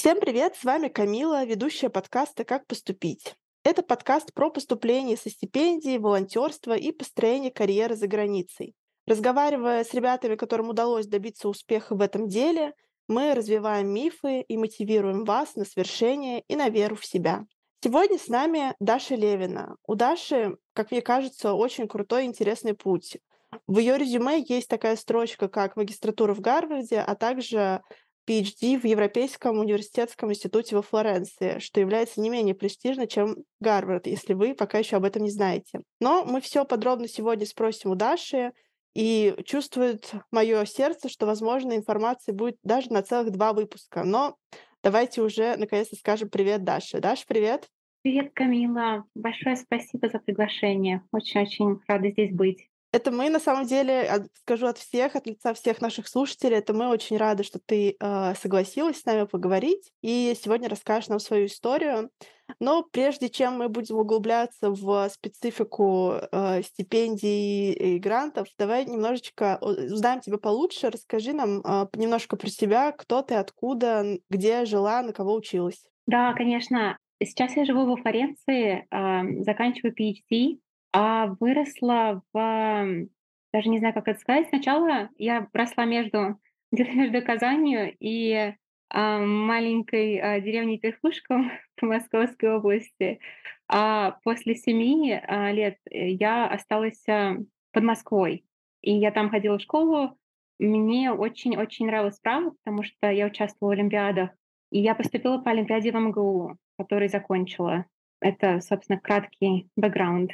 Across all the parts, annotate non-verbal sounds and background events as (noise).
Всем привет! С вами Камила, ведущая подкаста «Как поступить». Это подкаст про поступление со стипендией, волонтерство и построение карьеры за границей. Разговаривая с ребятами, которым удалось добиться успеха в этом деле, мы развиваем мифы и мотивируем вас на свершение и на веру в себя. Сегодня с нами Даша Левина. У Даши, как мне кажется, очень крутой и интересный путь. В ее резюме есть такая строчка, как магистратура в Гарварде, а также PhD в Европейском университетском институте во Флоренции, что является не менее престижно, чем Гарвард, если вы пока еще об этом не знаете. Но мы все подробно сегодня спросим у Даши, и чувствует мое сердце, что, возможно, информации будет даже на целых два выпуска. Но давайте уже наконец-то скажем привет Даше. Даша, привет! Привет, Камила. Большое спасибо за приглашение. Очень-очень рада здесь быть. Это мы, на самом деле, скажу от всех, от лица всех наших слушателей, это мы очень рады, что ты э, согласилась с нами поговорить и сегодня расскажешь нам свою историю. Но прежде чем мы будем углубляться в специфику э, стипендий и грантов, давай немножечко узнаем тебя получше. Расскажи нам э, немножко про себя, кто ты, откуда, где жила, на кого училась. Да, конечно. Сейчас я живу во Флоренции, э, заканчиваю PhD а выросла в даже не знаю, как это сказать. Сначала я росла между (laughs) где-то между Казанью и а, маленькой а, деревней Перхушком в (laughs) Московской области. А после семи а, лет я осталась а, под Москвой. И я там ходила в школу. Мне очень-очень нравилось право, потому что я участвовала в олимпиадах. И я поступила по олимпиаде в МГУ, который закончила. Это, собственно, краткий бэкграунд.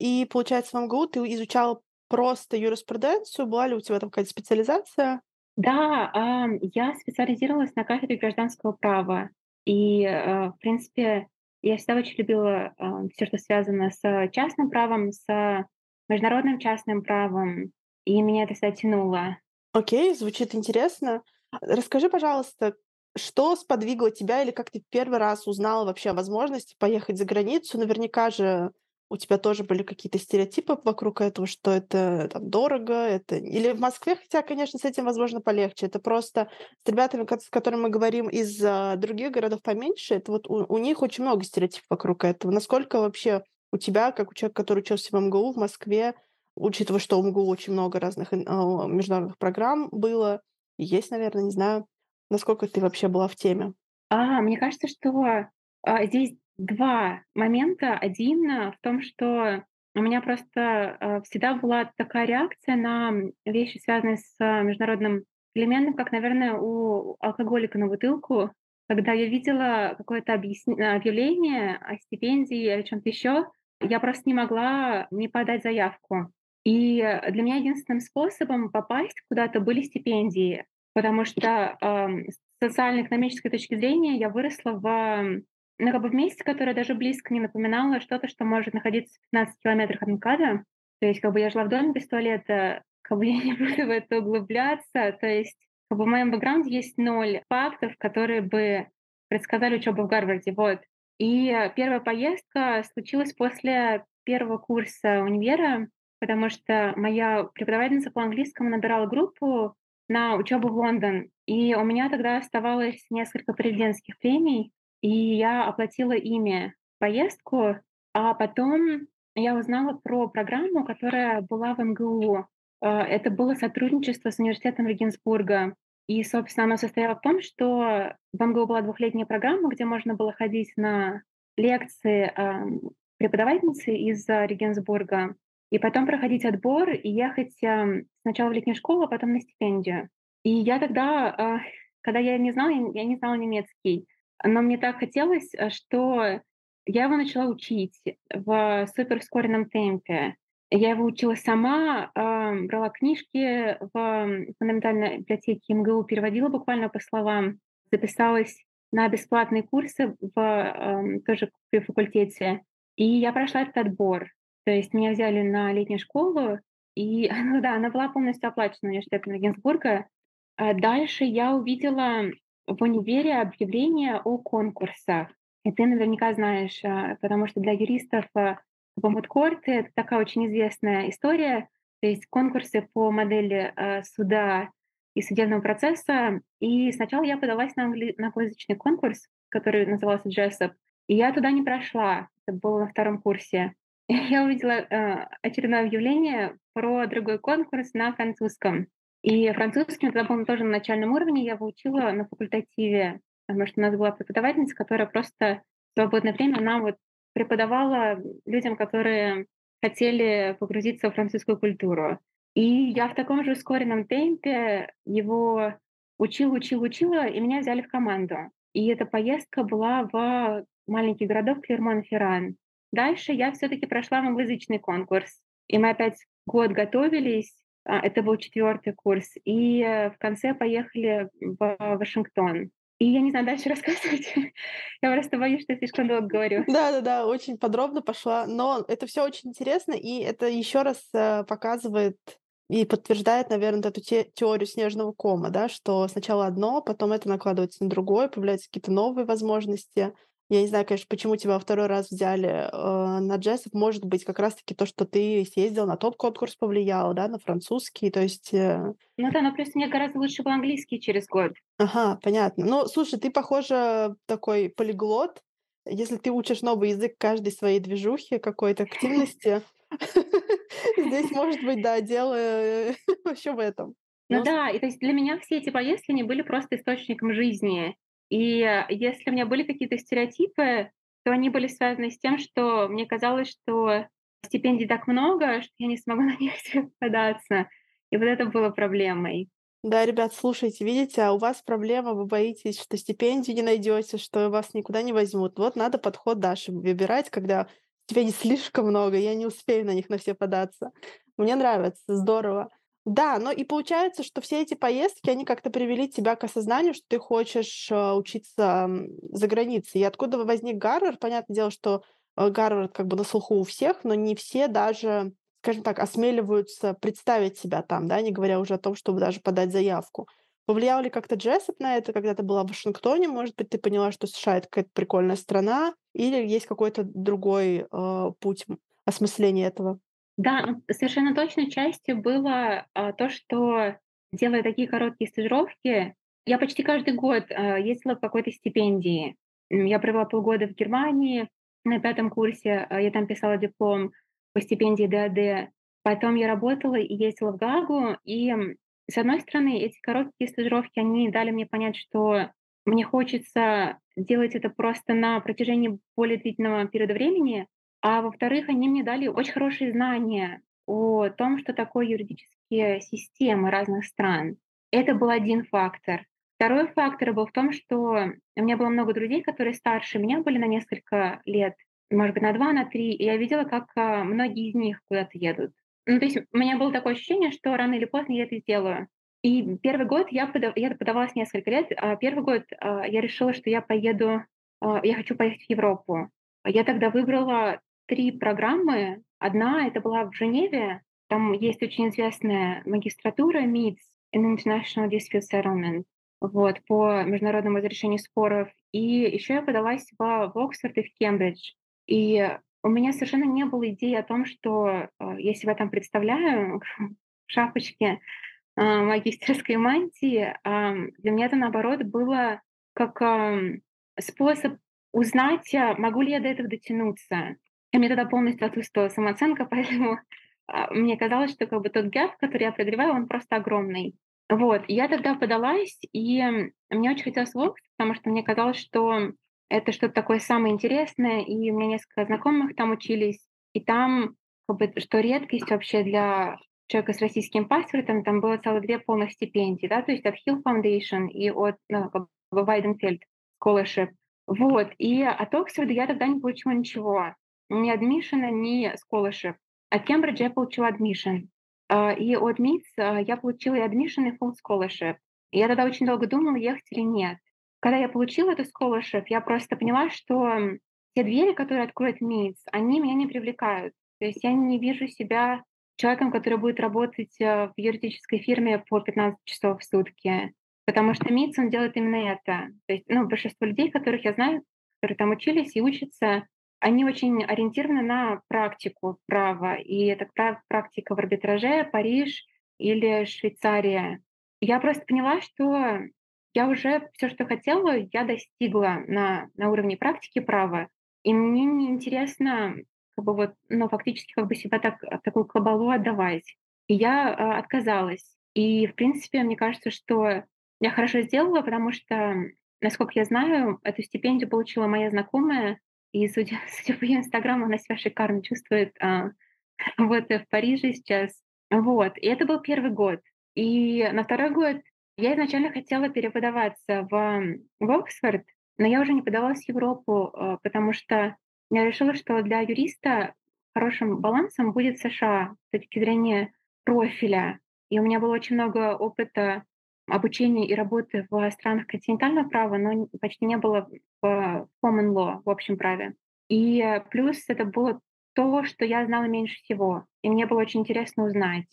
И, получается, в МГУ ты изучала просто юриспруденцию? Была ли у тебя там какая-то специализация? Да, я специализировалась на кафедре гражданского права. И, э, в принципе, я всегда очень любила все, что связано с частным правом, с международным частным правом, и меня это всегда тянуло. Окей, звучит интересно. Расскажи, пожалуйста, что сподвигло тебя или как ты первый раз узнала вообще о возможности поехать за границу? Наверняка же у тебя тоже были какие-то стереотипы вокруг этого, что это там дорого, это или в Москве, хотя, конечно, с этим, возможно, полегче. Это просто с ребятами, с которыми мы говорим из а, других городов поменьше, это вот у, у них очень много стереотипов вокруг этого. Насколько вообще у тебя, как у человека, который учился в МГУ в Москве, учитывая, что у МГУ очень много разных международных программ было, есть, наверное, не знаю, насколько ты вообще была в теме? А, мне кажется, что а, здесь два момента. Один в том, что у меня просто э, всегда была такая реакция на вещи, связанные с международным элементом, как, наверное, у алкоголика на бутылку. Когда я видела какое-то объявление о стипендии или чем-то еще, я просто не могла не подать заявку. И для меня единственным способом попасть куда-то были стипендии, потому что э, с социально-экономической точки зрения я выросла в ну, как бы в месте, которое даже близко не напоминало что-то, что может находиться в 15 километрах от МКАДа. То есть как бы я жила в доме без туалета, как бы (laughs) я не буду в это углубляться. То есть как бы в моем бэкграунде есть ноль фактов, которые бы предсказали учебу в Гарварде. Вот. И первая поездка случилась после первого курса универа, потому что моя преподавательница по английскому набирала группу на учебу в Лондон. И у меня тогда оставалось несколько президентских премий, и я оплатила ими поездку, а потом я узнала про программу, которая была в МГУ. А, это было сотрудничество с университетом Регенсбурга. И, собственно, оно состояло в том, что в МГУ была двухлетняя программа, где можно было ходить на лекции преподавательницы из Регенсбурга, и потом проходить отбор и ехать сначала в летнюю школу, а потом на стипендию. И я тогда, а, (laughs) когда я не знала, я не знала немецкий, но мне так хотелось, э, что я его начала учить в суперскоренном темпе. Я его учила сама, брала книжки в фундаментальной библиотеке МГУ, переводила буквально по словам, записалась на бесплатные курсы в тоже при факультете. И я прошла этот отбор. То есть меня взяли на летнюю школу, и (laughs) ну да, она была полностью оплачена университетом Регенсбурга. А дальше я увидела в универе объявление о конкурсах. И ты наверняка знаешь, а, потому что для юристов Бомбудкорты — это такая очень известная история. То есть конкурсы по модели а, суда и судебного процесса. И сначала я подалась на, англи... на англоязычный конкурс, который назывался JESSOP, и я туда не прошла. Это было на втором курсе. (laughs) Я увидела э, очередное объявление про другой конкурс на французском. И французский тогда был тоже на начальном уровне, я его учила на факультативе, потому что у нас была преподавательница, которая просто в свободное время, она вот преподавала людям, которые хотели погрузиться в французскую культуру. И я в таком же ускоренном темпе его учила, учила, учила, и меня взяли в команду. И эта поездка была в маленький городок Клермон-Ферран. Дальше я все таки прошла англоязычный конкурс. И мы опять год готовились, это был четвертый курс, и э, в конце поехали в Вашингтон. И я не знаю, дальше (laughs) рассказывать. я просто боюсь, что я слишком долго говорю. Да-да-да, очень подробно пошла. Но это все очень интересно, и это еще раз э, показывает и подтверждает, наверное, эту те теорию снежного кома, да, что сначала одно, потом это накладывается на другое, появляются какие-то новые возможности. Я не знаю, конечно, почему тебя во второй раз взяли э, на джессов. Может быть, как раз-таки то, что ты съездил на тот конкурс повлияло, да, на французский, то есть... Э... Ну да, но плюс мне гораздо лучше был английский через год. Ага, понятно. Ну, слушай, ты, похоже, такой полиглот. Если ты учишь новый язык каждой своей движухи, какой-то (laughs) активности, (laughs) здесь, может быть, да, дело э, (laughs) вообще в этом. Ну да, и то есть для меня все эти поездки, они были просто источником жизни. И э, если у меня были какие-то стереотипы, то они были связаны с тем, что мне казалось, что стипендий так много, что я не смогу (laughs) на них податься. И вот это было проблемой. Да, ребят, слушайте, видите, а у вас проблема, вы боитесь, что стипендию не найдете, что вас никуда не возьмут. Вот надо подход Даши выбирать, когда стипендий (laughs) слишком много, я не успею на них на все податься. Мне нравится, здорово. Да, но и получается, что все эти поездки, они как-то привели тебя к осознанию, что ты хочешь э, учиться за границей. И откуда возник Гарвард? Понятное дело, что э, Гарвард как бы на слуху у всех, но не все даже, скажем так, осмеливаются представить себя там, да, не говоря уже о том, чтобы даже подать заявку. Повлиял ли как-то Джессоп на это, когда ты была в Вашингтоне? Может быть, ты поняла, что США — это какая-то прикольная страна? Или есть какой-то другой э, путь осмысления этого? Да, ну, совершенно точно частью было а, то, что делая такие короткие стажировки, я почти каждый год а, ездила по какой-то стипендии. Я провела полгода в Германии на пятом курсе, а, я там писала диплом по стипендии ДАД. Потом я работала и ездила в Гагу, и с одной стороны, эти короткие стажировки, они дали мне понять, что мне хочется делать это просто на протяжении более длительного периода времени, а во-вторых, они мне дали очень хорошие знания о том, что такое юридические системы разных стран. Это был один фактор. Второй фактор был в том, что у меня было много друзей, которые старше меня были на несколько лет, может быть, на два, на три, и я видела, как а, многие из них куда-то едут. Ну, то есть у меня было такое ощущение, что рано или поздно я это сделаю. И первый год я, подав... я подавалась несколько лет, а первый год а, я решила, что я поеду, а, я хочу поехать в Европу. Я тогда выбрала три программы. Одна это была в Женеве, там есть очень известная магистратура MITS, International Dispute Settlement, вот, по международному разрешению споров. И еще я подалась в, в Оксфорд и в Кембридж. И у меня совершенно не было идеи о том, что э, я себя там представляю (laughs) в шапочке э, магистерской мантии. Для меня это, наоборот, было как способ узнать, а могу ли я до этого дотянуться. И мне тогда полностью отсутствовала самооценка, (laughs) поэтому а, мне казалось, что как бы тот гэп, который я преодолеваю, он просто огромный. Вот, я тогда подалась, и мне очень хотелось в потому что мне казалось, что это что-то такое самое интересное, и у меня несколько знакомых там учились, и там, как бы, что редкость вообще для человека с российским паспортом, там было целых две полных стипендии, да, то есть от Hill Foundation и от ну, как бы Weidenfeld Scholarship. Вот, и от Оксфорда я тогда не получила ничего ни admission, ни scholarship. От Кембриджа я получила admission. А, и от МИЦ я получила и admission, и full scholarship. И я тогда очень долго думала, ехать или нет. Когда я получила эту scholarship, я просто поняла, что те двери, которые откроет МИЦ, они меня не привлекают. То есть я не вижу себя человеком, который будет работать э, в юридической фирме по 15 часов в сутки. Потому что МИЦ, он делает именно это. То есть, ну, большинство людей, которых я знаю, которые там учились и учатся, они очень ориентированы на практику права, и это практика в арбитраже, Париж или Швейцария. Я просто поняла, что я уже всё, что хотела, я достигла на на уровне практики права, и мне не интересно как бы вот, ну, фактически как бы себя так такую кабалу отдавать. И я, а, отказалась. И, в принципе, мне кажется, что я хорошо сделала, потому что, насколько я знаю, эту стипендию получила моя знакомая, и, судя (laughs) судя по её "Инстаграму", она себя шикарно чувствует, а, работая в Париже сейчас. Вот, и это был 1 год. И на 2 год я изначально хотела переподаваться в в Оксфорд, но я уже не подавалась в Европу, а, потому что я решила, что для юриста хорошим балансом будет США с точки зрения профиля. И у меня было очень много опыта обучения и работы в странах континентального права, но почти не было в common law, в общем праве. И плюс это было то, что я знала меньше всего. И мне было очень интересно узнать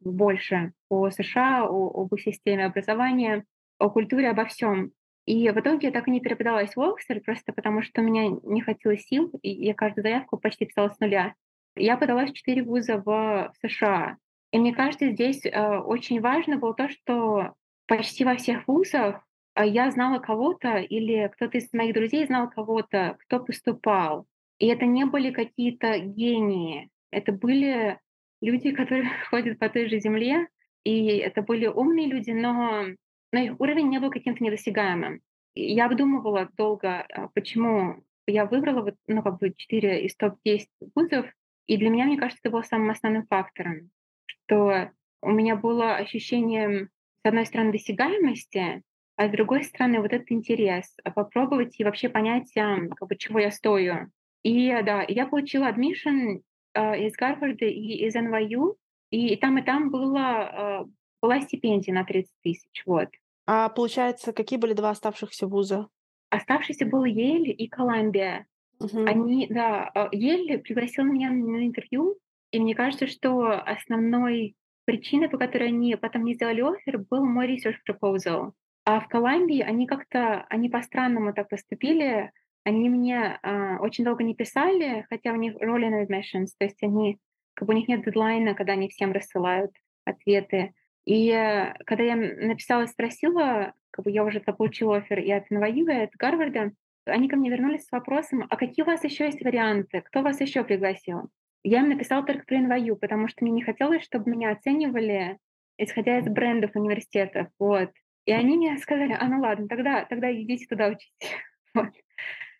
больше о США, о об системе образования, о культуре, обо всём. И в итоге я так и не переподалась в Оксфорд, просто потому что у меня не хватило сил, и я каждую заявку почти писала с нуля. Я подалась в 4 вуза в США. И мне кажется, здесь, э, очень важно было то, что почти во всех вузах, а, я знала кого-то или кто-то из моих друзей знал кого-то, кто поступал. И это не были какие-то гении. Это были люди, (laughs) которые ходят по той же земле, и это были умные люди, но но их уровень не был каким-то недосягаемым. Я обдумывала долго, а, почему я выбрала вот, ну, как бы 4 из топ-10 вузов. И для меня, мне кажется, это было самым основным фактором, что у меня было ощущение, с одной стороны, досягаемости, а с другой стороны, вот этот интерес, а, попробовать и вообще понять, как бы чего я стою. И да, и я получила admission, а, из Гарварда и из NYU, и там, и там было, а, была стипендия на 30 тысяч, вот. А получается, какие были 2 оставшихся вуза? Оставшийся был Yale и Columbia. Мгм. Они, да, а, Yale пригласил меня на интервью, и мне кажется, что основной причиной, по которой они потом не сделали оффер, был мой research proposal. А в Columbia они как-то, они по-странному так поступили. Они мне, а, очень долго не писали, хотя у них rolling admissions, то есть они как бы у них нет дедлайна, когда они всем рассылают ответы. И, э, когда я написала и спросила, как бы я уже получила оффер и от NYU, и от Гарварда, они ко мне вернулись с вопросом: "А какие у вас ещё есть варианты? Кто вас ещё пригласил?" Я им написала только про NYU, потому что мне не хотелось, чтобы меня оценивали, исходя из брендов университетов, вот. И они мне сказали: "А, ну ладно, тогда тогда идите туда учиться". (laughs) Вот.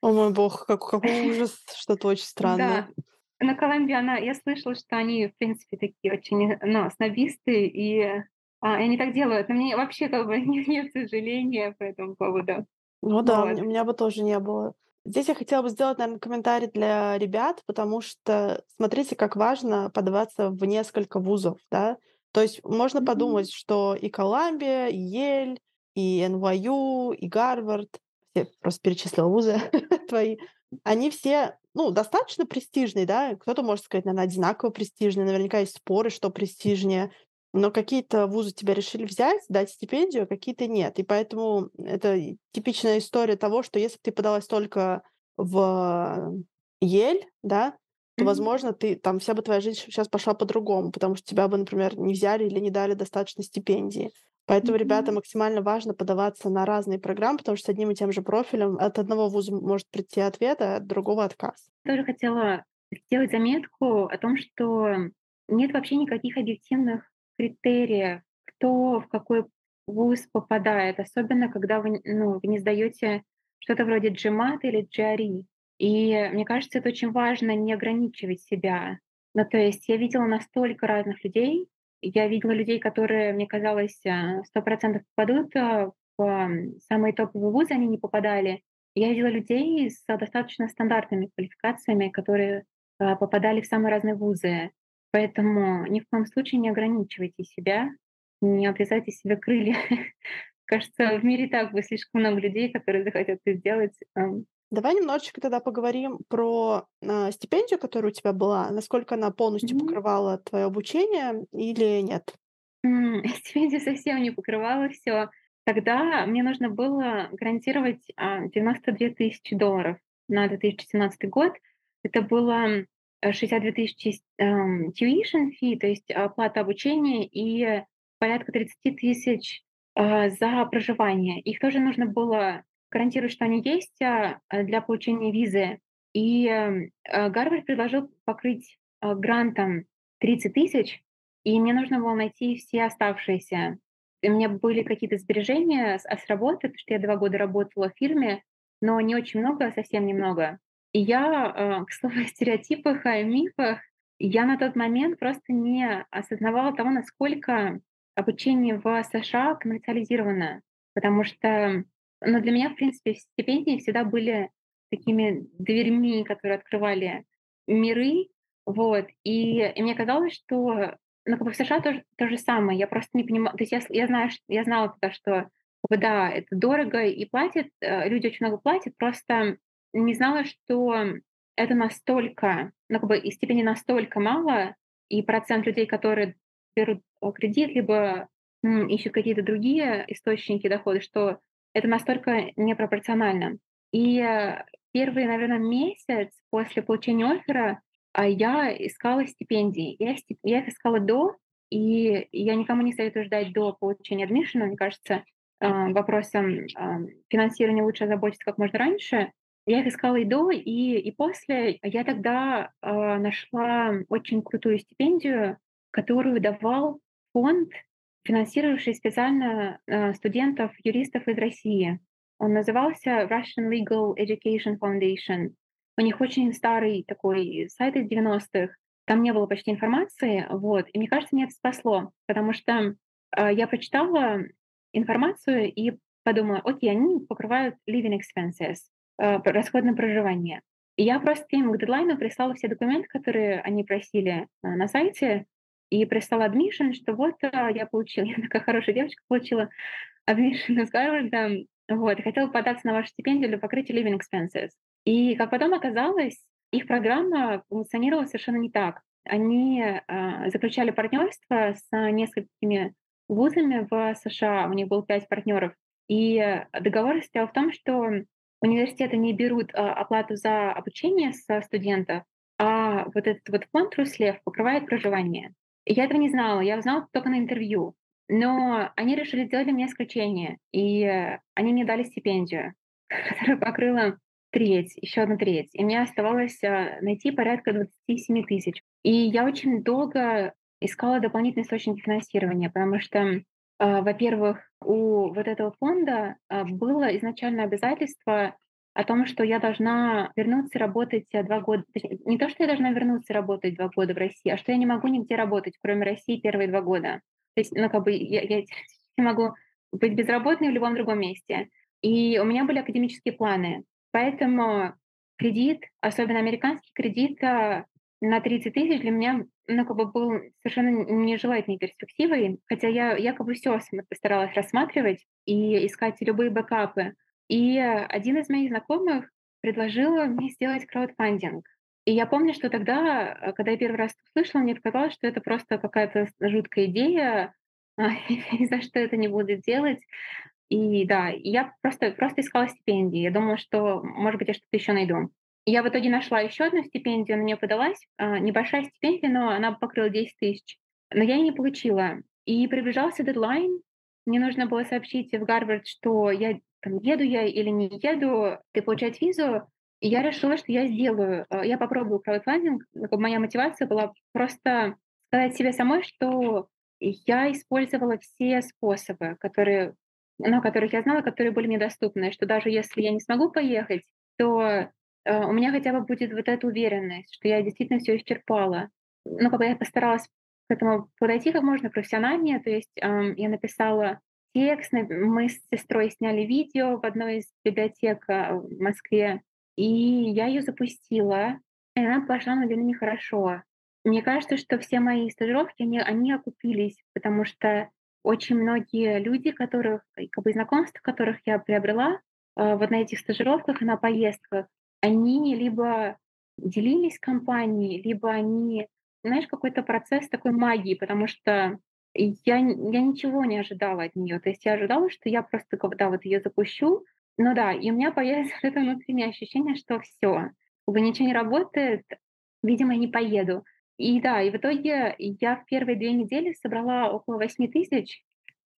О мой бог, как какой (laughs) ужас, что-то очень странное. Да. На Columbia она я слышала, что они, в принципе, такие очень, ну, снобисты, и, а, и они так делают. Но мне вообще как бы (laughs) не нет сожаления по этому поводу. Ну да, Вот. у меня бы тоже не было. Здесь я хотела бы сделать, наверно, комментарий для ребят, потому что смотрите, как важно подаваться в несколько вузов, да. То есть можно Мгм. подумать, что и Columbia, и Yale, и NYU, и Гарвард, я просто перечислила вузы (laughs) твои, они все, ну, достаточно престижные, да. Кто-то может сказать, наверно, одинаково престижные, наверняка есть споры, что престижнее. Но какие-то вузы тебя решили взять, дать стипендию, а какие-то нет. И поэтому это типичная история того, что если ты подалась только в Yale, да, то, возможно, ты там вся бы твоя жизнь щас пошла по-другому, потому что тебя бы, например, не взяли или не дали достаточно стипендии. Поэтому, ребята, Мгм. максимально важно подаваться на разные программы, потому что с одним и тем же профилем от одного вуза может прийти ответ, а от другого- отказ. Тоже хотела сделать заметку о том, что нет вообще никаких объективных критериев, кто в какой вуз попадает, особенно когда вы ну, вы не сдаёте что-то вроде GMAT или GRE. И мне кажется, это очень важно не ограничивать себя. Ну, то есть я видела настолько разных людей. Я видела людей, которые, мне казалось, а, 100 % попадут, а, в, ам, самые топовые вузы, они не попадали. Я видела людей с достаточно стандартными квалификациями, которые, а, попадали в самые разные вузы. Поэтому ни в коем случае не ограничивайте себя, не обвязайте себе крылья. (laughs) Кажется, в мире так бы слишком много людей, которые захотят это сделать, ам. Давай немножечко тогда поговорим про, а, стипендию, которая у тебя была. Насколько она полностью Мгм. покрывала твоё обучение или нет? М, (laughs) стипендия совсем не покрывала всё. Тогда мне нужно было гарантировать, а, 92 тысячи долларов на 2017 год. Это было, э, 62 тысячи ст ам, tuition fee, то есть оплата обучения, и порядка 30 тысяч а, за проживание. Их тоже нужно было гарантировать, что они есть а, а, для получения визы. И а, Гарвард предложил покрыть а, грантом 30 тысяч, и мне нужно было найти все оставшиеся. У меня были какие-то сбережения с, с работы, потому что я два года работала в фирме, но не очень много, совсем немного. И я, к слову, о стереотипах, о мифах, я на тот момент просто не осознавала того, насколько обучение в США коммерциализировано. Потому что ну, для меня, в принципе, стипендии всегда были такими дверьми, которые открывали миры. Вот. И, и мне казалось, что ну, как бы в США тоже то же самое. Я просто не понимала. То есть я, я, знаю, я знала тогда, что да, это дорого и платят, э, люди очень много платят, просто не знала, что это настолько, ну, как бы и степени настолько мало, и процент людей, которые берут э, кредит, либо ищут какие-то другие источники дохода, что это настолько непропорционально. И э, первый, наверное, месяц после получения оффера а, я искала стипендии. Я, я их искала до, и я никому не советую ждать до получения адмишена. Мне кажется, э, вопросом финансирования лучше озаботиться как можно раньше. Я их искала и до, и, и после. Я тогда э, нашла очень крутую стипендию, которую давал фонд, финансировавший специально э, студентов, юристов из России. Он назывался Russian Legal Education Foundation. У них очень старый такой сайт из 90-х. Там не было почти информации. Вот. И мне кажется, меня это спасло, потому что э, я прочитала информацию и подумала, окей, они покрывают living expenses расход на проживание. Я просто им к дедлайну прислала все документы, которые они просили э, на сайте, и прислала admission, что вот э, я получила, (laughs) я такая хорошая девочка, получила admission (laughs) из Гарварда, вот, и хотела податься на вашу стипендию для покрытия living expenses. И, как потом оказалось, их программа функционировала совершенно не так. Они э, заключали партнерство с несколькими вузами в США, у них было пять партнеров, и договор состоял в том, что университеты не берут а, оплату за обучение со студентов, а вот этот вот фонд Руслев покрывает проживание. Я этого не знала, я узнала только на интервью. Но они решили сделать меня исключение, и они мне дали стипендию, (laughs) которая покрыла треть, еще одну треть. И мне оставалось а, найти порядка 27 тысяч. И я очень долго искала дополнительные источники финансирования, потому что во-первых, у вот этого фонда а, было изначально обязательство о том, что я должна вернуться работать а, два года. Не то, что я должна вернуться работать два года в России, а что я не могу нигде работать, кроме России, первые два года. То есть, ну, как бы я, я (laughs) могу быть безработной в любом другом месте. И у меня были академические планы. Поэтому кредит, особенно американский кредит, на 30 тысяч для меня ну, как бы был совершенно нежелательной перспективой, хотя я якобы все постаралась рассматривать и искать любые бэкапы. И один из моих знакомых предложил мне сделать краудфандинг. И я помню, что тогда, когда я первый раз услышала, мне показалось, что это просто какая-то жуткая идея, (laughs) и за что это не буду делать. И да, я просто, просто искала стипендии. Я думала, что, может быть, я что-то еще найду. Я в итоге нашла еще одну стипендию, на нее подалась. А, небольшая стипендия, но она покрыла 10 тысяч. Но я ее не получила. И приближался дедлайн. Мне нужно было сообщить в Гарвард, что я там, еду я или не еду, и получать визу. И я решила, что я сделаю. А, я попробую краудфандинг. Моя мотивация была просто сказать себе самой, что я использовала все способы, которые, ну, которых я знала, которые были мне доступны, что даже если я не смогу поехать, то у меня хотя бы будет вот эта уверенность, что я действительно все исчерпала. Ну, как бы я постаралась к этому подойти как можно профессиональнее, то есть эм, я написала текст, мы с сестрой сняли видео в одной из библиотек э, в Москве, и я ее запустила, и она пошла на удивление хорошо. Мне кажется, что все мои стажировки, они, они окупились, потому что очень многие люди, которых, как бы знакомств, которых я приобрела э, вот на этих стажировках и на поездках, они либо делились компанией, либо они, знаешь, какой-то процесс такой магии, потому что я, я ничего не ожидала от нее. То есть я ожидала, что я просто когда вот ее запущу, ну да, и у меня (laughs) появится это внутреннее ощущение, что все, бы ничего не работает, видимо, я не поеду. И да, и в итоге я в первые две недели собрала около 8 тысяч,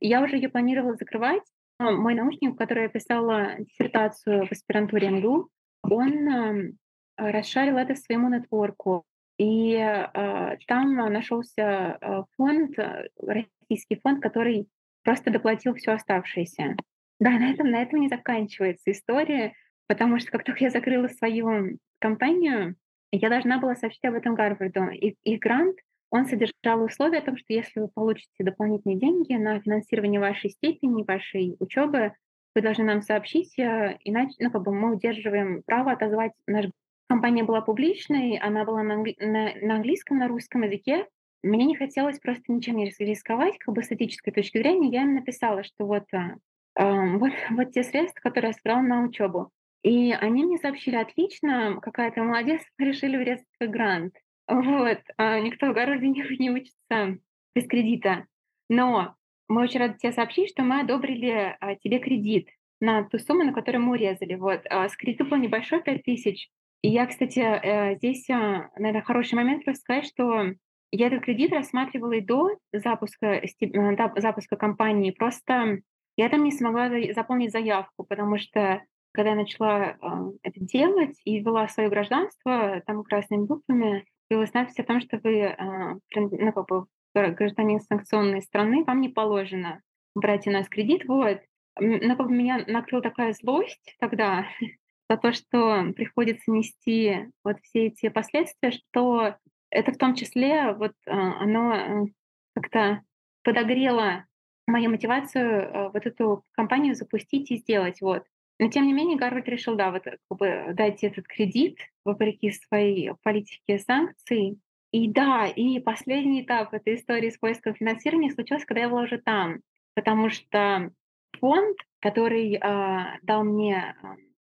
Я уже ее планировала закрывать. Мой научник, в который я писала диссертацию в аспирантуре МГУ, он э, расшарил это своему нетворку. И э, там нашелся э, фонд, э, российский фонд, который просто доплатил все оставшееся. Да, на этом, на этом не заканчивается история, потому что как только я закрыла свою компанию, я должна была сообщить об этом Гарварду. И, и грант, он содержал условие о том, что если вы получите дополнительные деньги на финансирование вашей степени, вашей учебы, вы должны нам сообщить, э, иначе ну, как бы мы удерживаем право отозвать наш Компания была публичной, она была на, англи- на, на английском, на русском языке. Мне не хотелось просто ничем не рисковать, как бы с этической точки зрения. Я им написала, что вот, а, а, (laughs) вот, вот те средства, которые я собрала на учебу. И они мне сообщили, отлично, какая то молодец, (laughs) решили врезать грант. Вот, а никто в городе (laughs) не, не учится без кредита. Но мы очень рады тебе сообщить, что мы одобрили а, тебе кредит на ту сумму, на которую мы урезали. Вот, а, с кредитом был небольшой, 5 тысяч, и я, кстати, э, здесь, а, наверное, хороший момент рассказать, что я этот кредит рассматривала и до запуска, э, запуска компании. Просто я там не смогла заполнить заявку, потому что когда я начала а, это делать и ввела свое гражданство, там красными буквами появилась надпись о том, что вы а, ну, как бы, гражданин санкционной страны, вам не положено брать у нас кредит. Вот. Меня накрыла такая злость тогда, (laughs) за то, что приходится нести вот все эти последствия, что это в том числе вот а, оно э, как-то подогрело мою мотивацию э, вот эту компанию запустить и сделать. Вот. Но тем не менее Гарвард решил, да, вот как бы дать этот кредит вопреки своей политике санкций. И да, и последний этап этой истории с поиском финансирования случился, когда я была уже там, потому что фонд, который э, дал мне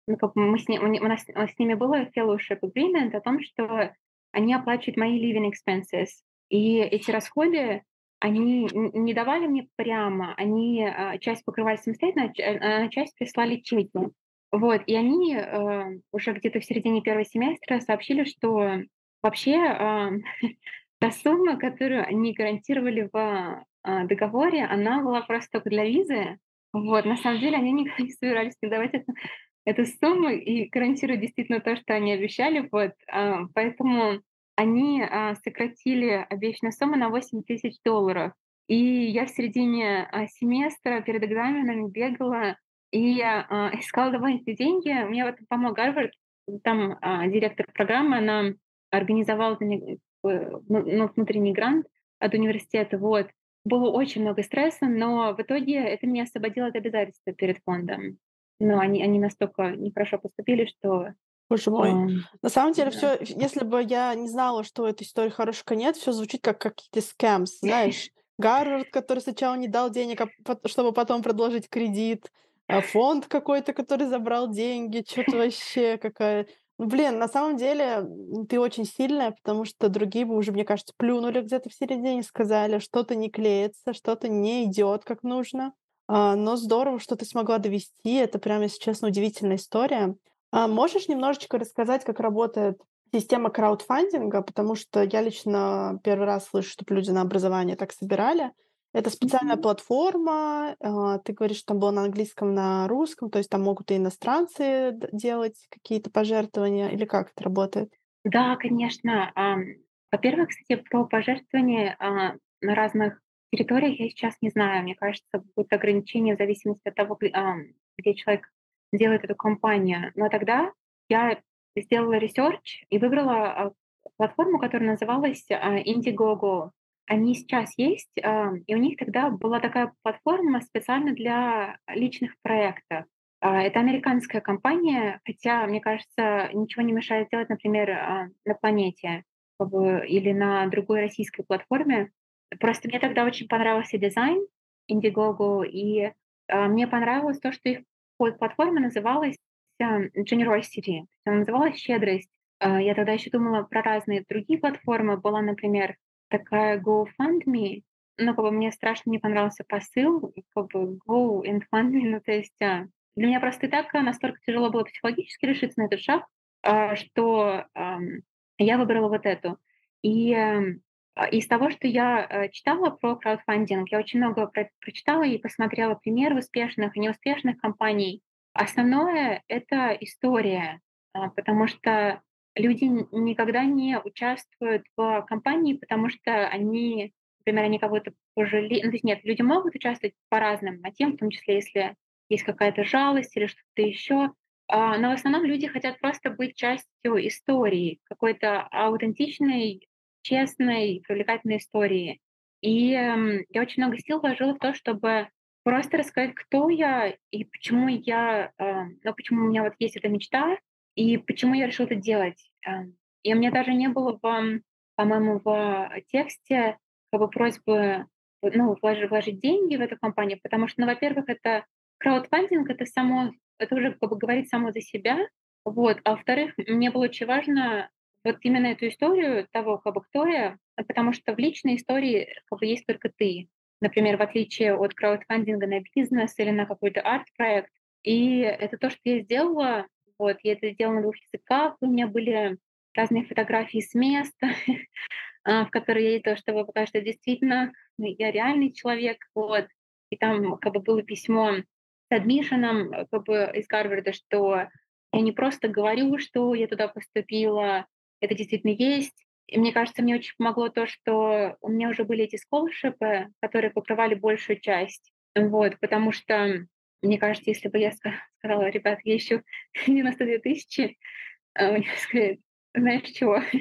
ну, как мы с, ним, у нас с ними было fellowship agreement о том, что они оплачивают мои living expenses. И эти расходы, они не давали мне прямо, они а, часть покрывали самостоятельно, а, а часть прислали чеки. Вот, и они э, уже где-то в середине первого семестра сообщили, что вообще (laughs) та сумма, которую они гарантировали в э, договоре, она была просто для визы. Вот, на самом деле они никогда не собирались давать это эту сумму и гарантируют действительно то, что они обещали. Вот, а, поэтому они а, сократили обещанную сумму на 8 тысяч долларов. И я в середине а, семестра перед экзаменами бегала и (laughs) искала дополнительные деньги. Мне в этом помог Гарвард. Там директор программы, она организовала э, ну, ну, внутренний грант от университета. Вот. Было очень много стресса, но в итоге это меня освободило от обязательства перед фондом но они, они настолько нехорошо поступили, что Боже мой. Um, На самом деле, да. все, если бы я не знала, что этой истории хороший конец, все звучит как какие-то скэмс, знаешь. Гарвард, который сначала не дал денег, а чтобы потом предложить кредит, а фонд какой-то, который забрал деньги, что-то вообще какая... Блин, на самом деле ты очень сильная, потому что другие бы уже, мне кажется, плюнули где-то в середине, сказали, что-то не клеится, что-то не идет как нужно. А, но здорово, что ты смогла довести. Это прям, если честно, удивительная история. А можешь немножечко рассказать, как работает система краудфандинга? Потому что я лично первый раз слышу, чтобы люди на образование так собирали. Это специальная mm-hmm. платформа. А, ты говоришь, что там было на английском, на русском, то есть там могут и иностранцы делать какие-то пожертвования, или как это работает? Да, конечно. Во-первых, кстати, про пожертвования на разных территориях я сейчас не знаю. Мне кажется, будет ограничение в зависимости от того, где человек делает эту кампанию. Но тогда я сделала research и выбрала а, платформу, которая называлась а, Indiegogo. Они сейчас есть, и у них тогда была такая платформа специально для личных проектов. А, это американская компания, хотя, мне кажется, ничего не мешает сделать, например, на планете или на другой российской платформе. Просто мне тогда очень понравился дизайн Indiegogo, и мне понравилось то, что их платформа называлась Generosity, называлась «Щедрость». Я тогда еще думала про разные другие платформы. Была, например, такая GoFundMe, но как бы мне страшно не понравился посыл, как бы Go and Fund Me, ну то есть э, для меня просто и так настолько тяжело было психологически решиться на этот шаг, э, что э, я выбрала вот эту. И А, из того, что я э, читала про краудфандинг, я очень много про прочитала и посмотрела примеры успешных и неуспешных компаний. Основное— это история, а, потому что люди никогда не участвуют в компании, потому что они, например, они кого-то пожалели. Ну, то есть нет, люди могут участвовать по разным мотивам, в том числе, если есть какая-то жалость или что-то еще. А, но в основном люди хотят просто быть частью истории, какой-то аутентичной, честной, привлекательной истории. И э, я очень много сил вложила в то, чтобы просто рассказать, кто я и почему я, э, ну, почему у меня вот есть эта мечта, и почему я решила это делать. Э, и у меня даже не было, в, по-моему, в тексте как бы просьбы ну, вложить, вложить деньги в эту компанию, потому что, ну, во-первых, это краудфандинг, это само, это уже как бы говорит само за себя, вот, а во-вторых, мне было очень важно вот именно эту историю того, как бы кто я, потому что в личной истории как бы есть только ты. Например, в отличие от краудфандинга на бизнес или на какой-то арт-проект. И это то, что я сделала. Вот, я это сделала на двух языках. У меня были разные фотографии с места, (laughs) а, в которые я ездила, чтобы показать, что действительно ну, я реальный человек. Вот. И там как бы было письмо с адмишеном как бы, из Гарварда, что я не просто говорю, что я туда поступила, это действительно есть. И мне кажется, мне очень помогло то, что у меня уже были эти сколшипы, которые покрывали большую часть. Вот, потому что, мне кажется, если бы я сказала, ребят, я ищу (laughs) 92 тысячи, а мне (laughs) сказали, знаешь чего? (laughs)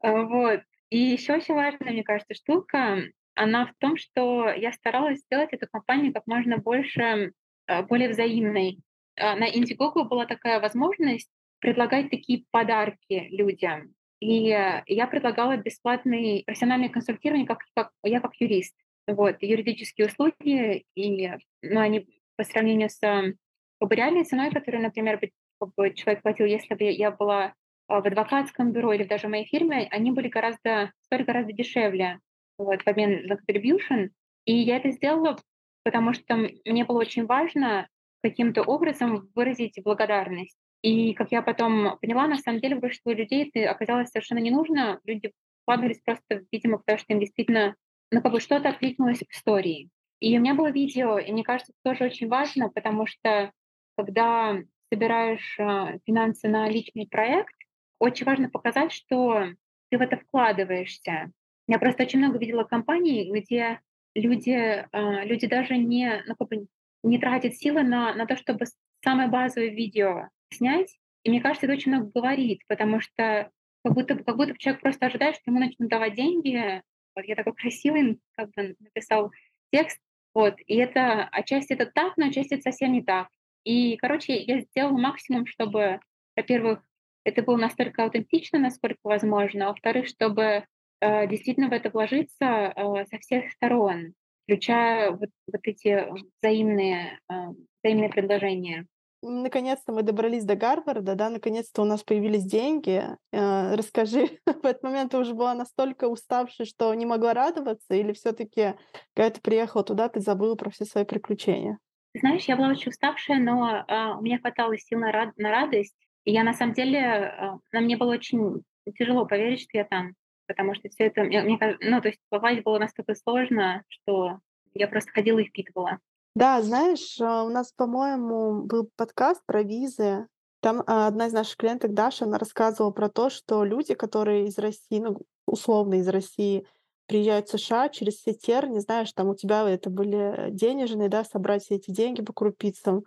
А, вот. И еще очень важная, мне кажется, штука, она в том, что я старалась сделать эту компанию как можно больше, а, более взаимной. На Indiegogo была такая возможность предлагать такие подарки людям. И я предлагала бесплатное профессиональное консультирование, как, как я как юрист. Вот, юридические услуги, и ну, они по сравнению с как бы, реальной ценой, которую, например, как бы, человек платил, если бы я была а, в адвокатском бюро или даже в моей фирме, они были гораздо, стоили гораздо дешевле вот, в обмен на contribution. И я это сделала, потому что мне было очень важно каким-то образом выразить благодарность. И как я потом поняла, на самом деле большинство людей это оказалось совершенно не нужно. Люди вкладывались просто, видимо, потому что им действительно ну, как бы что-то откликнулось в истории. И у меня было видео, и мне кажется, это тоже очень важно, потому что когда собираешь э, финансы на личный проект, очень важно показать, что ты в это вкладываешься. Я просто очень много видела компаний, где люди, э, люди даже не, ну, как бы не тратят силы на, на то, чтобы самое базовое видео снять. И мне кажется, это очень много говорит, потому что как будто, как будто человек просто ожидает, что ему начнут давать деньги. Вот я такой красивый как бы написал текст, вот, и это отчасти это так, но отчасти это совсем не так. И, короче, я сделала максимум, чтобы, во-первых, это было настолько аутентично, насколько возможно, а во-вторых, чтобы э, действительно в это вложиться э, со всех сторон, включая вот, вот эти взаимные, э, взаимные предложения. Наконец-то мы добрались до Гарварда, да, наконец-то у нас появились деньги. Э, расскажи, (laughs) в этот момент ты уже была настолько уставшей, что не могла радоваться, или все-таки, когда ты приехала туда, ты забыла про все свои приключения? Знаешь, я была очень уставшая, но а, у меня хватало сил на, рад- на радость. И я на самом деле, а, на мне было очень тяжело поверить, что я там, потому что все это, мне, мне ну, то есть попасть было настолько сложно, что я просто ходила и впитывала. Да, знаешь, а, у нас, по-моему, был подкаст про визы. Там а, одна из наших клиенток, Даша, она рассказывала про то, что люди, которые из России, ну, условно из России, приезжают в США через сетер, не знаешь, там у тебя это были денежные, да, собрать все эти деньги по крупицам,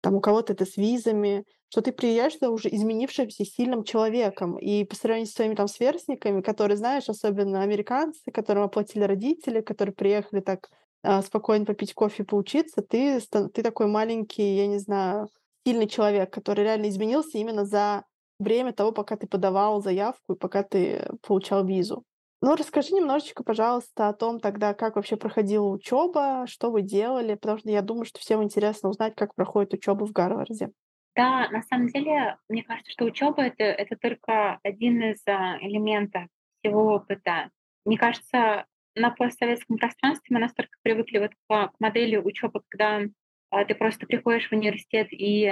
там у кого-то это с визами, что ты приезжаешь туда уже изменившимся сильным человеком. И по сравнению с своими там сверстниками, которые, знаешь, особенно американцы, которым оплатили родители, которые приехали так а, спокойно попить кофе, поучиться, ты, ты такой маленький, я не знаю, сильный человек, который реально изменился именно за время того, пока ты подавал заявку и пока ты получал визу. Ну, расскажи немножечко, пожалуйста, о том тогда, как вообще проходила учеба, что вы делали, потому что я думаю, что всем интересно узнать, как проходит учеба в Гарварде. Да, на самом деле, мне кажется, что учеба это, это только один из а, элементов всего опыта. Мне кажется, на постсоветском пространстве мы настолько привыкли вот к модели учебы, когда а, ты просто приходишь в университет и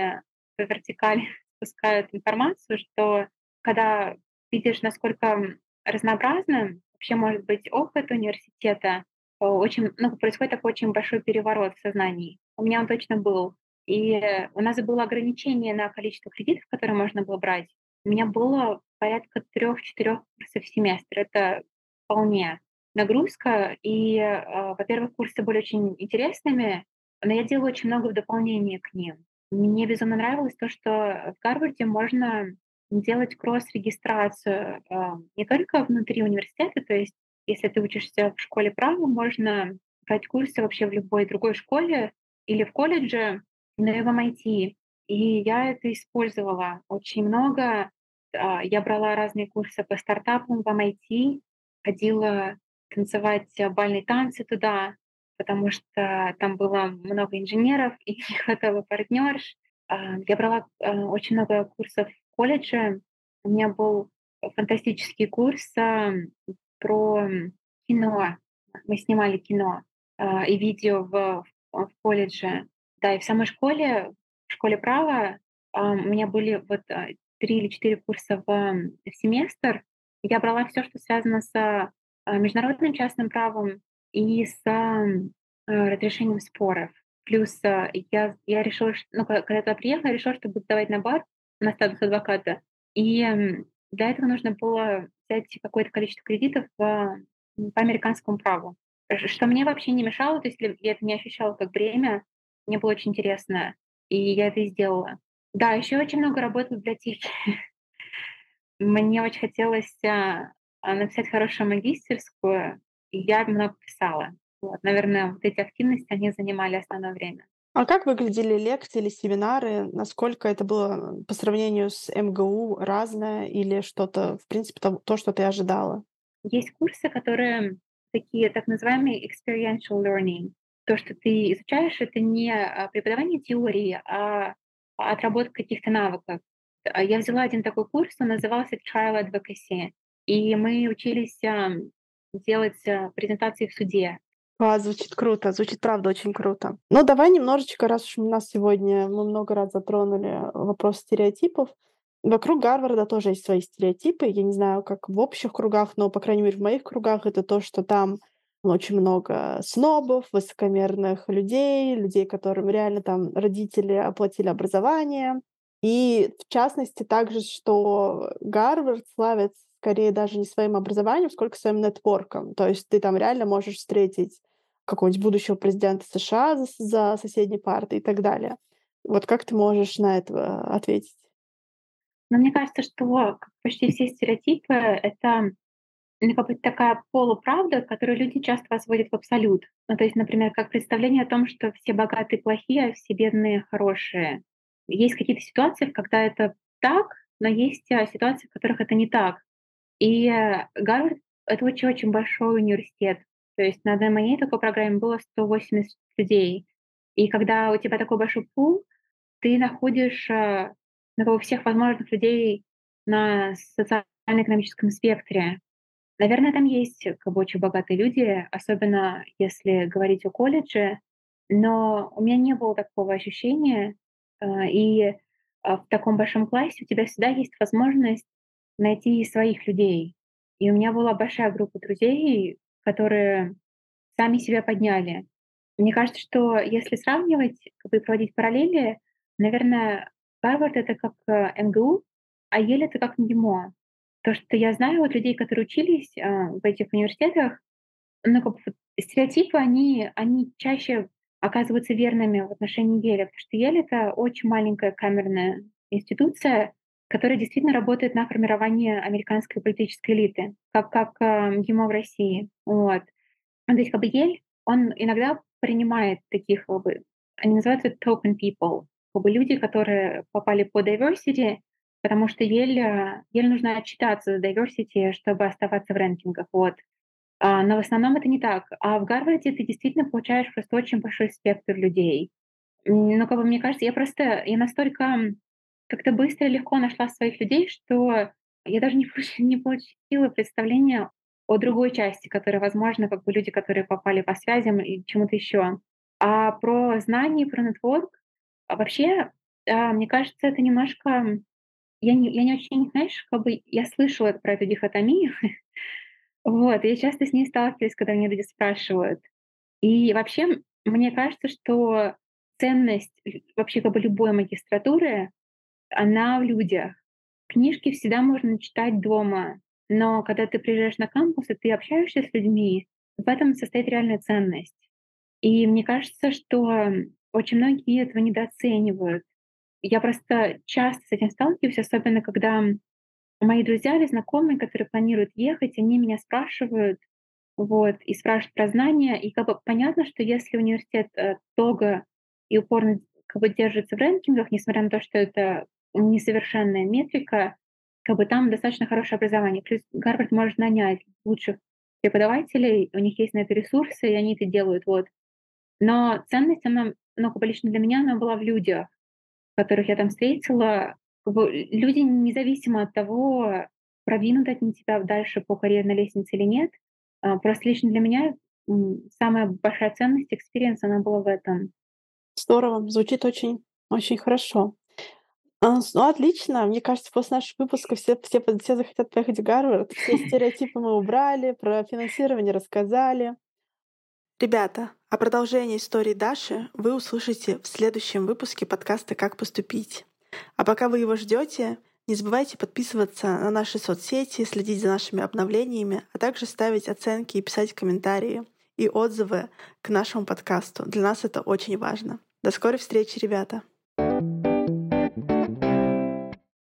по вертикали (laughs) спускают информацию, что когда видишь, насколько разнообразно вообще может быть опыт университета, э, очень, ну, происходит такой очень большой переворот в сознании. У меня он точно был. И у нас было ограничение на количество кредитов, которые можно было брать. У меня было порядка трех-четырех курсов в семестр. Это вполне нагрузка. И, э, во-первых, курсы были очень интересными, но я делала очень много в дополнение к ним. Мне безумно нравилось то, что в Гарварде можно делать кросс-регистрацию э, не только внутри университета, то есть если ты учишься в школе права, можно брать курсы вообще в любой другой школе или в колледже, но и в MIT. И я это использовала очень много. А, я брала разные курсы по стартапам в MIT, ходила танцевать бальные танцы туда, потому что там было много инженеров и (laughs) не хватало партнерш. А, я брала а, очень много курсов в колледже. У меня был фантастический курс про кино. Мы снимали кино и видео в, в колледже. Да, и в самой школе, в школе права у меня были вот три или четыре курса в, в семестр. Я брала все, что связано с международным частным правом и с разрешением споров. Плюс я, я решила, что, ну, когда я приехала, я решила, что буду давать на бар на статус адвоката. И для этого нужно было взять какое-то количество кредитов по, по американскому праву. Что мне вообще не мешало, то есть я это не ощущала как бремя, мне было очень интересно, и я это и сделала. Да, еще очень много работы в библиотеке. (laughs) Мне очень хотелось а, а, написать хорошую магистерскую, и я много писала. Вот, наверное, вот эти активности, они занимали основное время. А как выглядели лекции или семинары? Насколько это было по сравнению с МГУ разное или что-то, в принципе, то, то, что ты ожидала? Есть курсы, которые такие так называемые experiential learning. То, что ты изучаешь, это не а, преподавание теории, а отработка каких-то навыков. А я взяла один такой курс, он назывался Trial Advocacy, и мы учились делать презентации в суде. А, звучит круто, звучит правда очень круто. Ну, давай немножечко, раз уж у нас сегодня мы много раз затронули вопрос стереотипов, вокруг Гарварда тоже есть свои стереотипы. Я не знаю, как в общих кругах, но, по крайней мере, в моих кругах это то, что там очень много снобов, высокомерных людей, людей, которым реально там родители оплатили образование. И в частности также, что Гарвард славится скорее даже не своим образованием, сколько своим нетворком. То есть ты там реально можешь встретить какого-нибудь будущего президента США за, за соседней партой и так далее. Вот как ты можешь на это ответить? Но мне кажется, что почти все стереотипы — это ну, как бы такая полуправда, которую люди часто возводят в абсолют. Ну, то есть, например, как представление о том, что все богатые плохие, а все бедные хорошие. Есть какие-то ситуации, когда это так, но есть а, ситуации, в которых это не так. И э, Гарвард — это очень-очень большой университет. То есть на моей такой программе было 180 людей. И когда у тебя такой большой пул, ты находишь э, ну, всех возможных людей на социально-экономическом спектре. Наверное, там есть как бы очень богатые люди, особенно если говорить о колледже, но у меня не было такого ощущения, а, и в таком большом классе у тебя всегда есть возможность найти своих людей. И у меня была большая группа друзей, которые сами себя подняли. Мне кажется, что если сравнивать, как бы проводить параллели, наверное, Гарвард — это как э, МГУ, а Ель — это как МГИМО. То, что я знаю от людей, которые учились а, в этих университетах, ну, как бы, стереотипы, они, они чаще оказываются верными в отношении Еля, потому что Ель — это очень маленькая камерная институция, которая действительно работает на формирование американской политической элиты, как, как э, МГИМО в России. Вот. То есть как бы Ель, он иногда принимает таких, как бы, они называются token people, как бы люди, которые попали по diversity, потому что еле, еле нужно отчитаться за diversity, чтобы оставаться в рэнкингах. Вот. А, но в основном это не так. А в Гарварде ты действительно получаешь просто очень большой спектр людей. Ну, как бы мне кажется, я просто, я настолько как-то быстро и легко нашла своих людей, что я даже не, (laughs) получила, не получила представления о другой части, которая, возможно, как бы люди, которые попали по связям и чему-то еще. А про знания, про нетворк, а вообще, а, мне кажется, это немножко я не я не очень, знаешь, как бы я слышала про эту дихотомию. (laughs) Вот, я часто с ней сталкиваюсь, когда меня люди спрашивают. И вообще, мне кажется, что ценность вообще как бы любой магистратуры, она в людях. Книжки всегда можно читать дома, но когда ты приезжаешь на кампус и ты общаешься с людьми, в этом состоит реальная ценность. И мне кажется, что очень многие этого недооценивают. Я просто часто с этим сталкиваюсь, особенно когда мои друзья или знакомые, которые планируют ехать, они меня спрашивают, вот, и спрашивают про знания. И как бы понятно, что если университет э, долго и упорно как бы держится в рэнкингах, несмотря на то, что это несовершенная метрика, как бы там достаточно хорошее образование. Плюс Гарвард может нанять лучших преподавателей, у них есть на это ресурсы, и они это делают. Вот. Но ценность, она, ну, как бы лично для меня, она была в людях, которых я там встретила. Как бы люди, независимо от того, продвинут они тебя дальше по карьерной лестнице или нет, а, просто лично для меня самая большая ценность, experience, она была в этом. Здорово, звучит очень, очень хорошо. А, ну, отлично. Мне кажется, после нашего выпуска все, все, все захотят поехать в Гарвард. Все стереотипы мы убрали, про финансирование рассказали. Ребята, о продолжении истории Даши вы услышите в следующем выпуске подкаста «Как поступить». А пока вы его ждете, не забывайте подписываться на наши соцсети, следить за нашими обновлениями, а также ставить оценки и писать комментарии и отзывы к нашему подкасту. Для нас это очень важно. До скорой встречи, ребята!